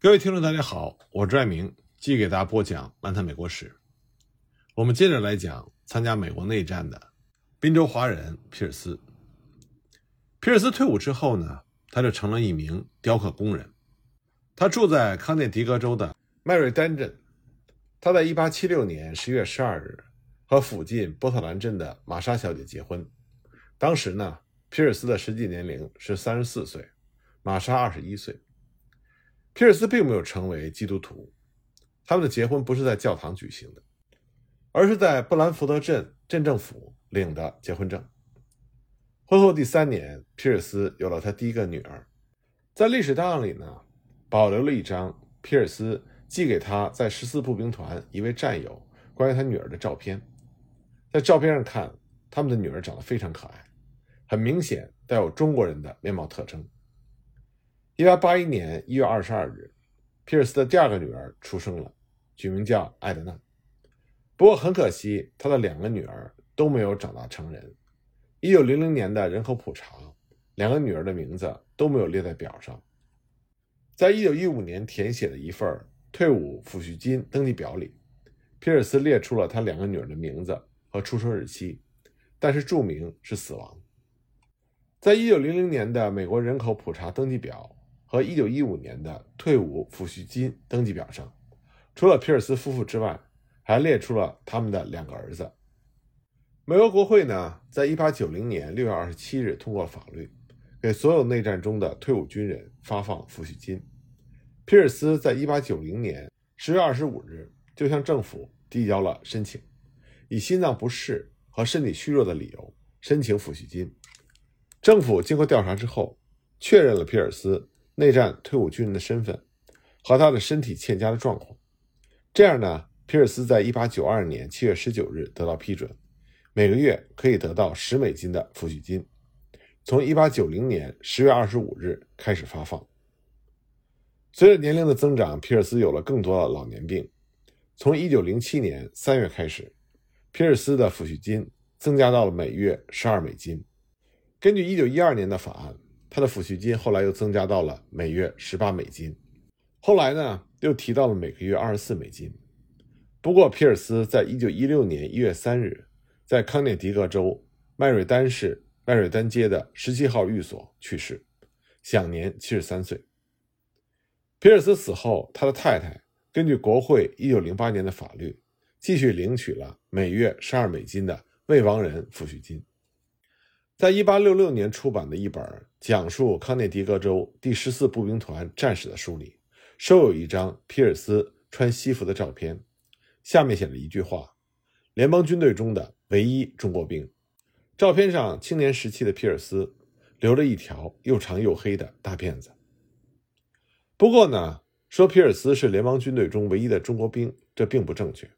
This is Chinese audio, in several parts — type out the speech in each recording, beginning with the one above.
各位听众，大家好，我是爱明，继续给大家播讲《漫谈美国史》。我们接着来讲参加美国内战的宾州华人皮尔斯。皮尔斯退伍之后呢，他就成了一名雕刻工人。他住在康涅狄格州的麦瑞丹镇。他在1876年10月12日和附近波特兰镇的玛莎小姐结婚。当时呢，皮尔斯的实际年龄是34岁，玛莎21岁。皮尔斯并没有成为基督徒，他们的结婚不是在教堂举行的，而是在布兰福德镇镇政府领的结婚证。婚后第三年，皮尔斯有了他第一个女儿。在历史档案里呢，保留了一张皮尔斯寄给他在十四步兵团一位战友关于他女儿的照片。在照片上看，他们的女儿长得非常可爱，很明显带有中国人的面貌特征。一八八一年一月二十二日，皮尔斯的第二个女儿出生了，取名叫艾德娜。不过很可惜，他的两个女儿都没有长大成人。一九零零年的人口普查，两个女儿的名字都没有列在表上。在一九一五年填写的一份退伍抚恤金登记表里，皮尔斯列出了他两个女儿的名字和出生日期，但是注明是死亡。在一九零零年的美国人口普查登记表。和1915年的退伍抚恤金登记表上，除了皮尔斯夫妇之外，还列出了他们的两个儿子。美国国会呢，在1890年6月27日通过法律，给所有内战中的退伍军人发放抚恤金。皮尔斯在1890年10月25日就向政府递交了申请，以心脏不适和身体虚弱的理由申请抚恤金。政府经过调查之后，确认了皮尔斯。内战退伍军人的身份和他的身体欠佳的状况，这样呢，皮尔斯在一八九二年七月十九日得到批准，每个月可以得到十美金的抚恤金，从一八九零年十月二十五日开始发放。随着年龄的增长，皮尔斯有了更多的老年病。从一九零七年三月开始，皮尔斯的抚恤金增加到了每月十二美金。根据一九一二年的法案。他的抚恤金后来又增加到了每月十八美金，后来呢又提到了每个月二十四美金。不过，皮尔斯在一九一六年一月三日，在康涅狄格州麦瑞丹市麦瑞丹街的十七号寓所去世，享年七十三岁。皮尔斯死后，他的太太根据国会一九零八年的法律，继续领取了每月十二美金的未亡人抚恤金。在一八六六年出版的一本讲述康涅狄格州第十四步兵团战士的书里，收有一张皮尔斯穿西服的照片，下面写了一句话：“联邦军队中的唯一中国兵。”照片上青年时期的皮尔斯留着一条又长又黑的大辫子。不过呢，说皮尔斯是联邦军队中唯一的中国兵，这并不正确。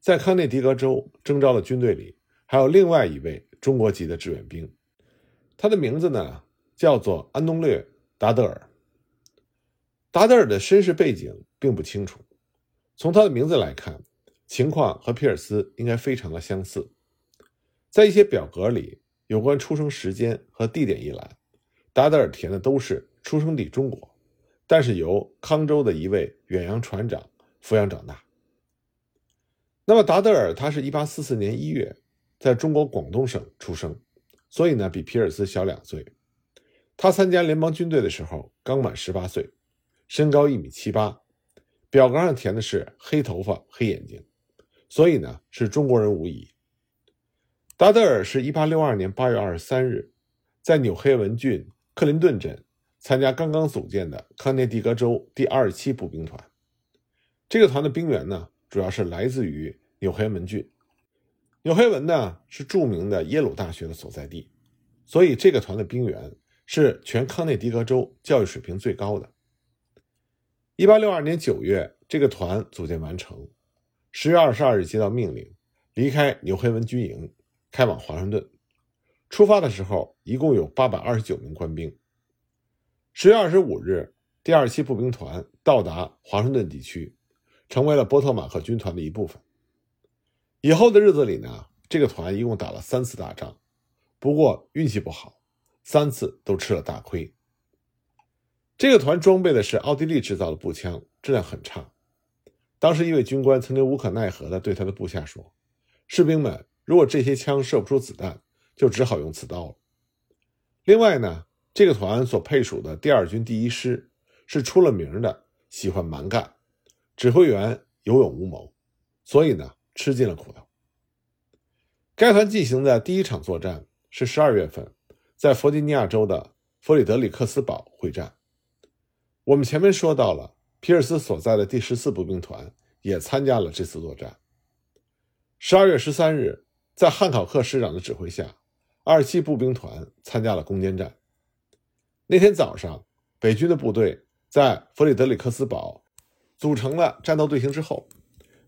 在康涅狄格州征召的军队里，还有另外一位。中国籍的志愿兵，他的名字呢叫做安东略·达德尔。达德尔的身世背景并不清楚，从他的名字来看，情况和皮尔斯应该非常的相似。在一些表格里，有关出生时间和地点一栏，达德尔填的都是出生地中国，但是由康州的一位远洋船长抚养长大。那么达德尔他是一八四四年一月。在中国广东省出生，所以呢比皮尔斯小两岁。他参加联邦军队的时候刚满十八岁，身高一米七八。表格上填的是黑头发、黑眼睛，所以呢是中国人无疑。达德尔是一八六二年八月二十三日，在纽黑文郡克林顿镇参加刚刚组建的康涅狄格州第二十七步兵团。这个团的兵员呢，主要是来自于纽黑文郡。纽黑文呢是著名的耶鲁大学的所在地，所以这个团的兵员是全康涅狄格州教育水平最高的。一八六二年九月，这个团组建完成。十月二十二日接到命令，离开纽黑文军营，开往华盛顿。出发的时候，一共有八百二十九名官兵。十月二十五日，第二期步兵团到达华盛顿地区，成为了波特马克军团的一部分。以后的日子里呢，这个团一共打了三次大仗，不过运气不好，三次都吃了大亏。这个团装备的是奥地利制造的步枪，质量很差。当时一位军官曾经无可奈何地对他的部下说：“士兵们，如果这些枪射不出子弹，就只好用刺刀了。”另外呢，这个团所配属的第二军第一师是出了名的喜欢蛮干，指挥员有勇无谋，所以呢吃尽了苦头。该团进行的第一场作战是十二月份，在弗吉尼亚州的弗里德里克斯堡会战。我们前面说到了，皮尔斯所在的第十四步兵团也参加了这次作战。十二月十三日，在汉考克师长的指挥下，二七步兵团参加了攻坚战。那天早上，北军的部队在弗里德里克斯堡组成了战斗队形之后，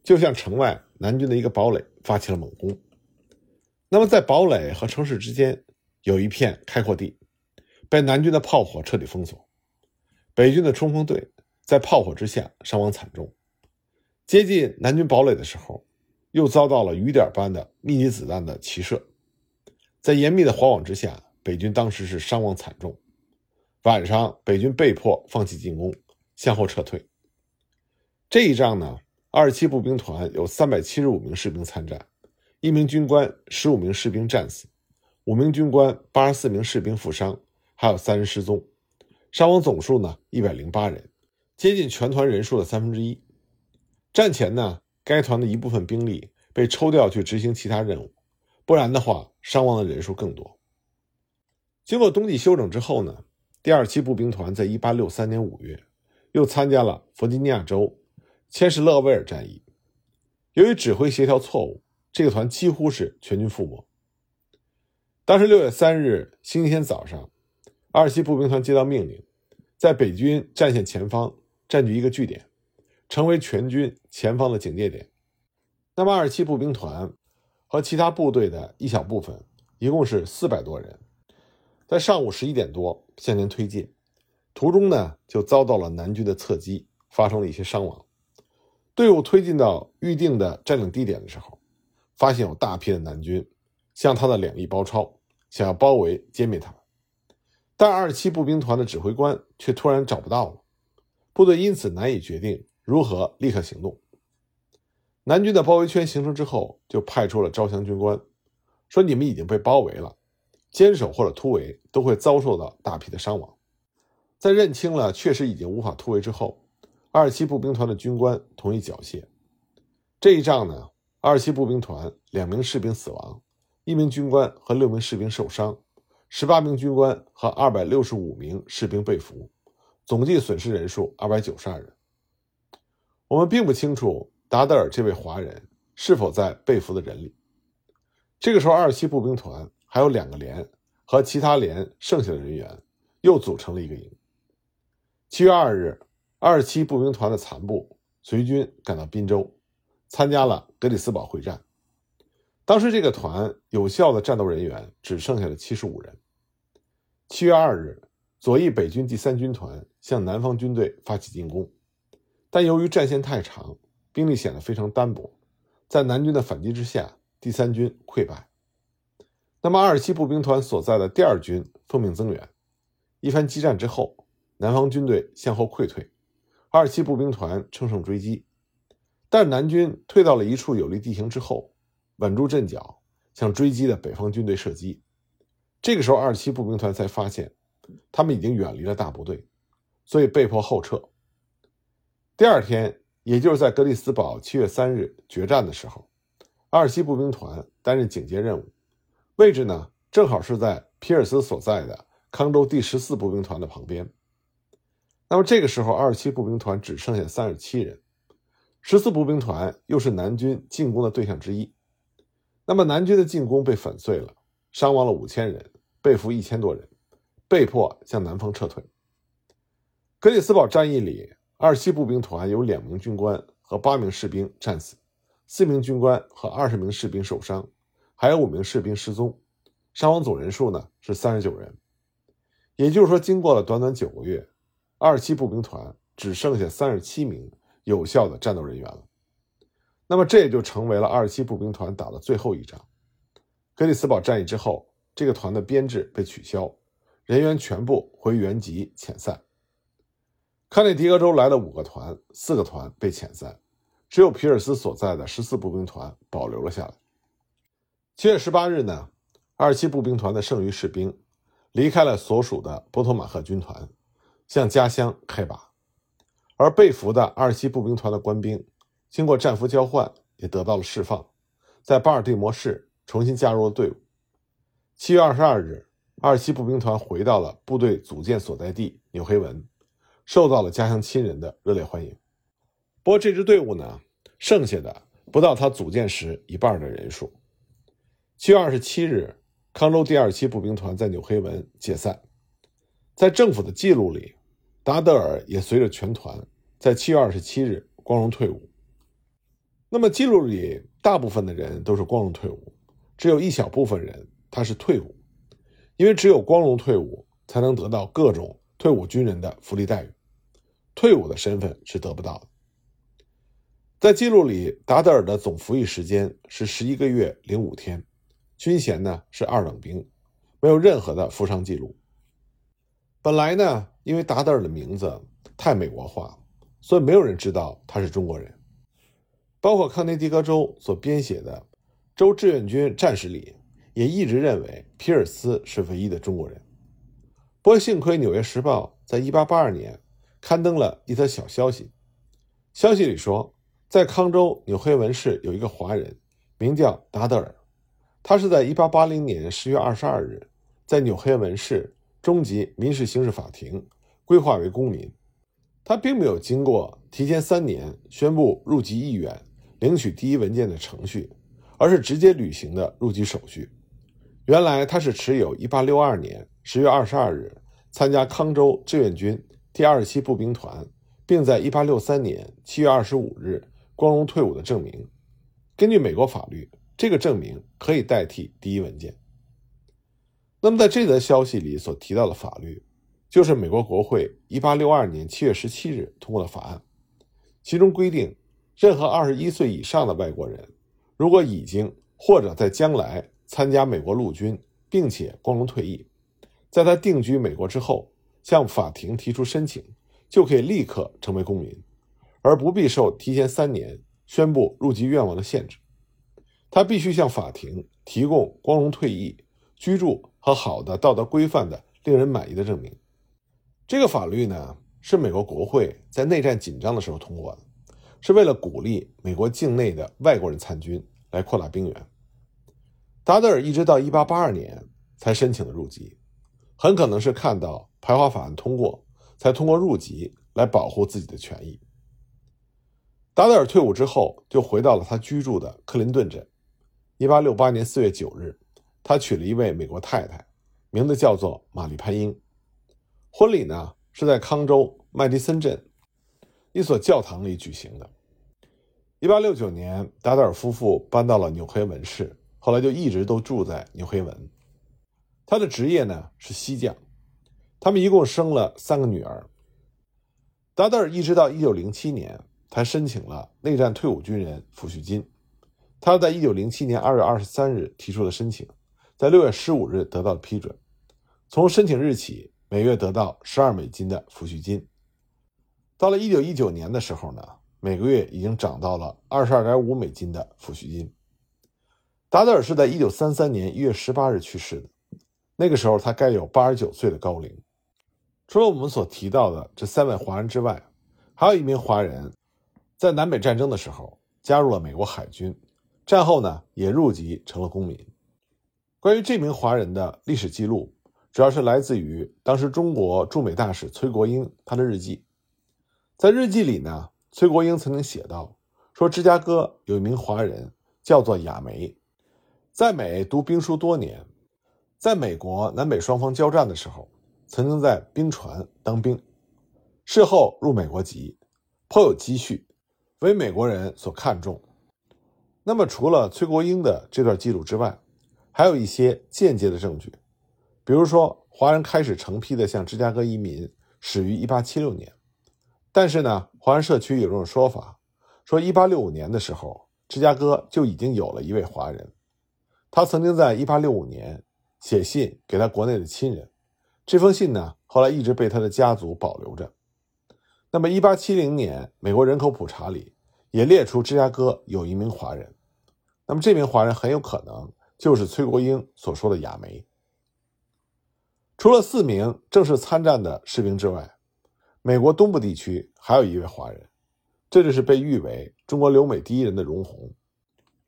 就向城外南军的一个堡垒发起了猛攻。那么，在堡垒和城市之间有一片开阔地，被南军的炮火彻底封锁。北军的冲锋队在炮火之下伤亡惨重，接近南军堡垒的时候，又遭到了雨点般的密集子弹的齐射。在严密的火网之下，北军当时是伤亡惨重。晚上，北军被迫放弃进攻，向后撤退。这一仗呢，二十七步兵团有三百七十五名士兵参战，一名军官、十五名士兵战死，五名军官、八十四名士兵负伤，还有三人失踪。伤亡总数呢，一百零八人，接近全团人数的三分之一。战前呢，该团的一部分兵力被抽调去执行其他任务，不然的话，伤亡的人数更多。经过冬季休整之后呢，第二七步兵团在一八六三年五月又参加了弗吉尼亚州千什勒维尔战役。由于指挥协调错误，这个团几乎是全军覆没。当时六月三日星期天早上。二七步兵团接到命令，在北军战线前方占据一个据点，成为全军前方的警戒点。那么，二七步兵团和其他部队的一小部分，一共是四百多人，在上午十一点多向前推进，途中呢就遭到了南军的侧击，发生了一些伤亡。队伍推进到预定的占领地点的时候，发现有大批的南军向他的两翼包抄，想要包围歼灭他们。但二七步兵团的指挥官却突然找不到了，部队因此难以决定如何立刻行动。南军的包围圈形成之后，就派出了招降军官，说：“你们已经被包围了，坚守或者突围都会遭受到大批的伤亡。”在认清了确实已经无法突围之后，二七步兵团的军官同意缴械。这一仗呢，二七步兵团两名士兵死亡，一名军官和六名士兵受伤。十八名军官和二百六十五名士兵被俘，总计损失人数二百九十二人。我们并不清楚达德尔这位华人是否在被俘的人里。这个时候，二七步兵团还有两个连和其他连剩下的人员又组成了一个营。七月二日，二七步兵团的残部随军赶到滨州，参加了格里斯堡会战。当时这个团有效的战斗人员只剩下了七十五人。七月二日，左翼北军第三军团向南方军队发起进攻，但由于战线太长，兵力显得非常单薄，在南军的反击之下，第三军溃败。那么，二十七步兵团所在的第二军奉命增援，一番激战之后，南方军队向后溃退，二七步兵团乘胜追击，但南军退到了一处有利地形之后。稳住阵脚，向追击的北方军队射击。这个时候，二七步兵团才发现，他们已经远离了大部队，所以被迫后撤。第二天，也就是在格里斯堡七月三日决战的时候，二七步兵团担任警戒任务，位置呢正好是在皮尔斯所在的康州第十四步兵团的旁边。那么这个时候，二七步兵团只剩下三十七人，十四步兵团又是南军进攻的对象之一。那么南军的进攻被粉碎了，伤亡了五千人，被俘一千多人，被迫向南方撤退。格里斯堡战役里，二七步兵团有两名军官和八名士兵战死，四名军官和二十名士兵受伤，还有五名士兵失踪，伤亡总人数呢是三十九人。也就是说，经过了短短九个月，二七步兵团只剩下三十七名有效的战斗人员了。那么这也就成为了二七步兵团打的最后一仗。格里斯堡战役之后，这个团的编制被取消，人员全部回原籍遣散。康涅狄格州来了五个团，四个团被遣散，只有皮尔斯所在的十四步兵团保留了下来。七月十八日呢，二七步兵团的剩余士兵离开了所属的波托马赫军团，向家乡开拔，而被俘的二七步兵团的官兵经过战俘交换，也得到了释放，在巴尔的摩市重新加入了队伍。七月二十二日，二七步兵团回到了部队组建所在地纽黑文，受到了家乡亲人的热烈欢迎。不过，这支队伍呢，剩下的不到他组建时一半的人数。七月二十七日，康州第二七步兵团在纽黑文解散。在政府的记录里，达德尔也随着全团在七月二十七日光荣退伍。那么，记录里大部分的人都是光荣退伍，只有一小部分人他是退伍，因为只有光荣退伍才能得到各种退伍军人的福利待遇，退伍的身份是得不到的。在记录里，达德尔的总服役时间是十一个月零五天。军衔呢是二等兵，没有任何的负伤记录。本来呢，因为达德尔的名字太美国化，所以没有人知道他是中国人。包括康涅狄格州所编写的州志愿军战士里，也一直认为皮尔斯是唯一的中国人。不过幸亏《纽约时报》在1882年刊登了一则小消息，消息里说，在康州纽黑文市有一个华人，名叫达德尔。他是在1880年10月22日，在纽黑文市中级民事刑事法庭规划为公民。他并没有经过提前三年宣布入籍意愿、领取第一文件的程序，而是直接履行的入籍手续。原来他是持有1862年10月22日参加康州志愿军第二十七步兵团，并在1863年7月25日光荣退伍的证明。根据美国法律。这个证明可以代替第一文件。那么，在这则消息里所提到的法律，就是美国国会1862年7月17日通过的法案，其中规定，任何21岁以上的外国人，如果已经或者在将来参加美国陆军，并且光荣退役，在他定居美国之后，向法庭提出申请，就可以立刻成为公民，而不必受提前三年宣布入籍愿望的限制。他必须向法庭提供光荣退役、居住和好的道德规范的令人满意的证明。这个法律呢，是美国国会在内战紧张的时候通过的，是为了鼓励美国境内的外国人参军，来扩大兵源。达德尔一直到1882年才申请的入籍，很可能是看到排华法案通过，才通过入籍来保护自己的权益。达德尔退伍之后，就回到了他居住的克林顿镇。一八六八年四月九日，他娶了一位美国太太，名字叫做玛丽潘英。婚礼呢是在康州麦迪森镇一所教堂里举行的。一八六九年，达德尔夫妇搬到了纽黑文市，后来就一直都住在纽黑文。他的职业呢是西将。他们一共生了三个女儿。达德尔一直到一九零七年才申请了内战退伍军人抚恤金。他在一九零七年二月二十三日提出了申请，在六月十五日得到了批准。从申请日起，每月得到十二美金的抚恤金。到了一九一九年的时候呢，每个月已经涨到了二十二点五美金的抚恤金。达德尔是在一九三三年一月十八日去世的，那个时候他该有八十九岁的高龄。除了我们所提到的这三位华人之外，还有一名华人，在南北战争的时候加入了美国海军。战后呢，也入籍成了公民。关于这名华人的历史记录，主要是来自于当时中国驻美大使崔国英他的日记。在日记里呢，崔国英曾经写道：“说芝加哥有一名华人叫做亚梅，在美读兵书多年，在美国南北双方交战的时候，曾经在兵船当兵，事后入美国籍，颇有积蓄，为美国人所看重。”那么，除了崔国英的这段记录之外，还有一些间接的证据，比如说，华人开始成批的向芝加哥移民始于1876年，但是呢，华人社区有这种说法，说1865年的时候，芝加哥就已经有了一位华人，他曾经在1865年写信给他国内的亲人，这封信呢，后来一直被他的家族保留着。那么，1870年美国人口普查里也列出芝加哥有一名华人，那么这名华人很有可能就是崔国英所说的亚梅。除了四名正式参战的士兵之外，美国东部地区还有一位华人，这就是被誉为中国留美第一人的荣闳。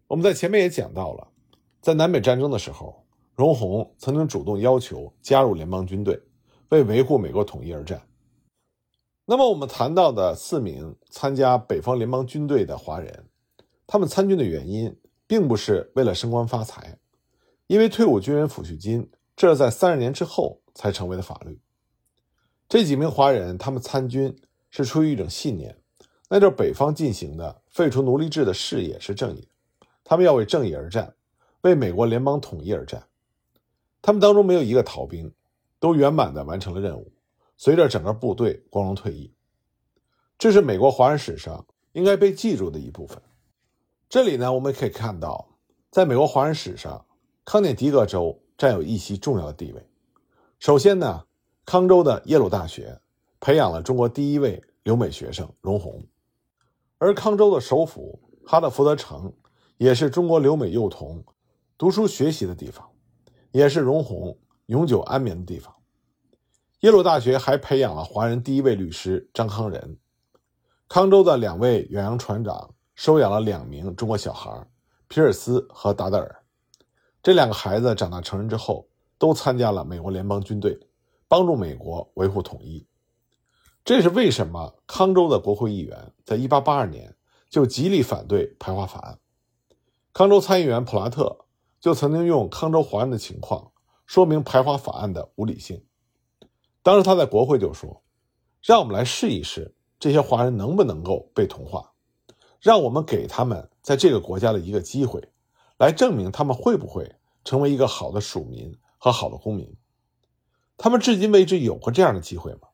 我们在前面也讲到了，在南北战争的时候，荣闳曾经主动要求加入联邦军队，为维护美国统一而战。那么，我们谈到的四名参加北方联邦军队的华人，他们参军的原因并不是为了升官发财，因为退伍军人抚恤金这是在三十年之后才成为的法律。这几名华人，他们参军是出于一种信念，那就是北方进行的废除奴隶制的事业是正义的，他们要为正义而战，为美国联邦统一而战。他们当中没有一个逃兵，都圆满的完成了任务，随着整个部队光荣退役。这是美国华人史上应该被记住的一部分。这里呢，我们可以看到，在美国华人史上，康涅狄格州占有一席重要的地位。首先呢。康州的耶鲁大学培养了中国第一位留美学生荣闳，而康州的首府哈德福德城也是中国留美幼童读书学习的地方，也是荣闳永久安眠的地方。耶鲁大学还培养了华人第一位律师张康仁。康州的两位远洋船长收养了两名中国小孩皮尔斯和达德尔，这两个孩子长大成人之后，都参加了美国联邦军队。帮助美国维护统一，这是为什么康州的国会议员在1882年就极力反对排华法案。康州参议员普拉特就曾经用康州华人的情况说明排华法案的无理性。当时他在国会就说：“让我们来试一试这些华人能不能够被同化，让我们给他们在这个国家的一个机会，来证明他们会不会成为一个好的属民和好的公民。”他们至今为止有过这样的机会吗？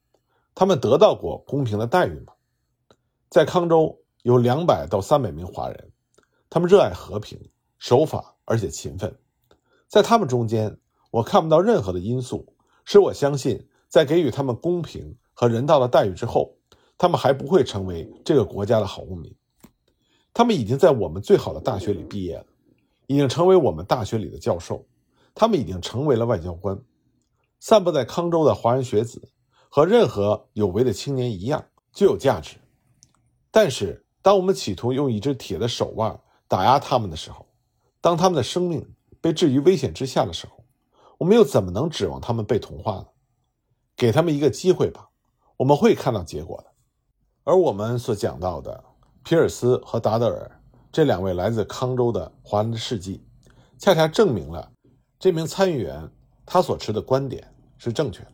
他们得到过公平的待遇吗？在康州有两百到三百名华人，他们热爱和平、守法，而且勤奋。在他们中间，我看不到任何的因素使我相信，在给予他们公平和人道的待遇之后，他们还不会成为这个国家的好公民。他们已经在我们最好的大学里毕业了，已经成为我们大学里的教授，他们已经成为了外交官。散布在康州的华人学子和任何有为的青年一样具有价值，但是当我们企图用一只铁的手腕打压他们的时候，当他们的生命被置于危险之下的时候，我们又怎么能指望他们被同化呢？给他们一个机会吧，我们会看到结果的。而我们所讲到的皮尔斯和达德尔这两位来自康州的华人的事迹，恰恰证明了这名参议员。他所持的观点是正确的。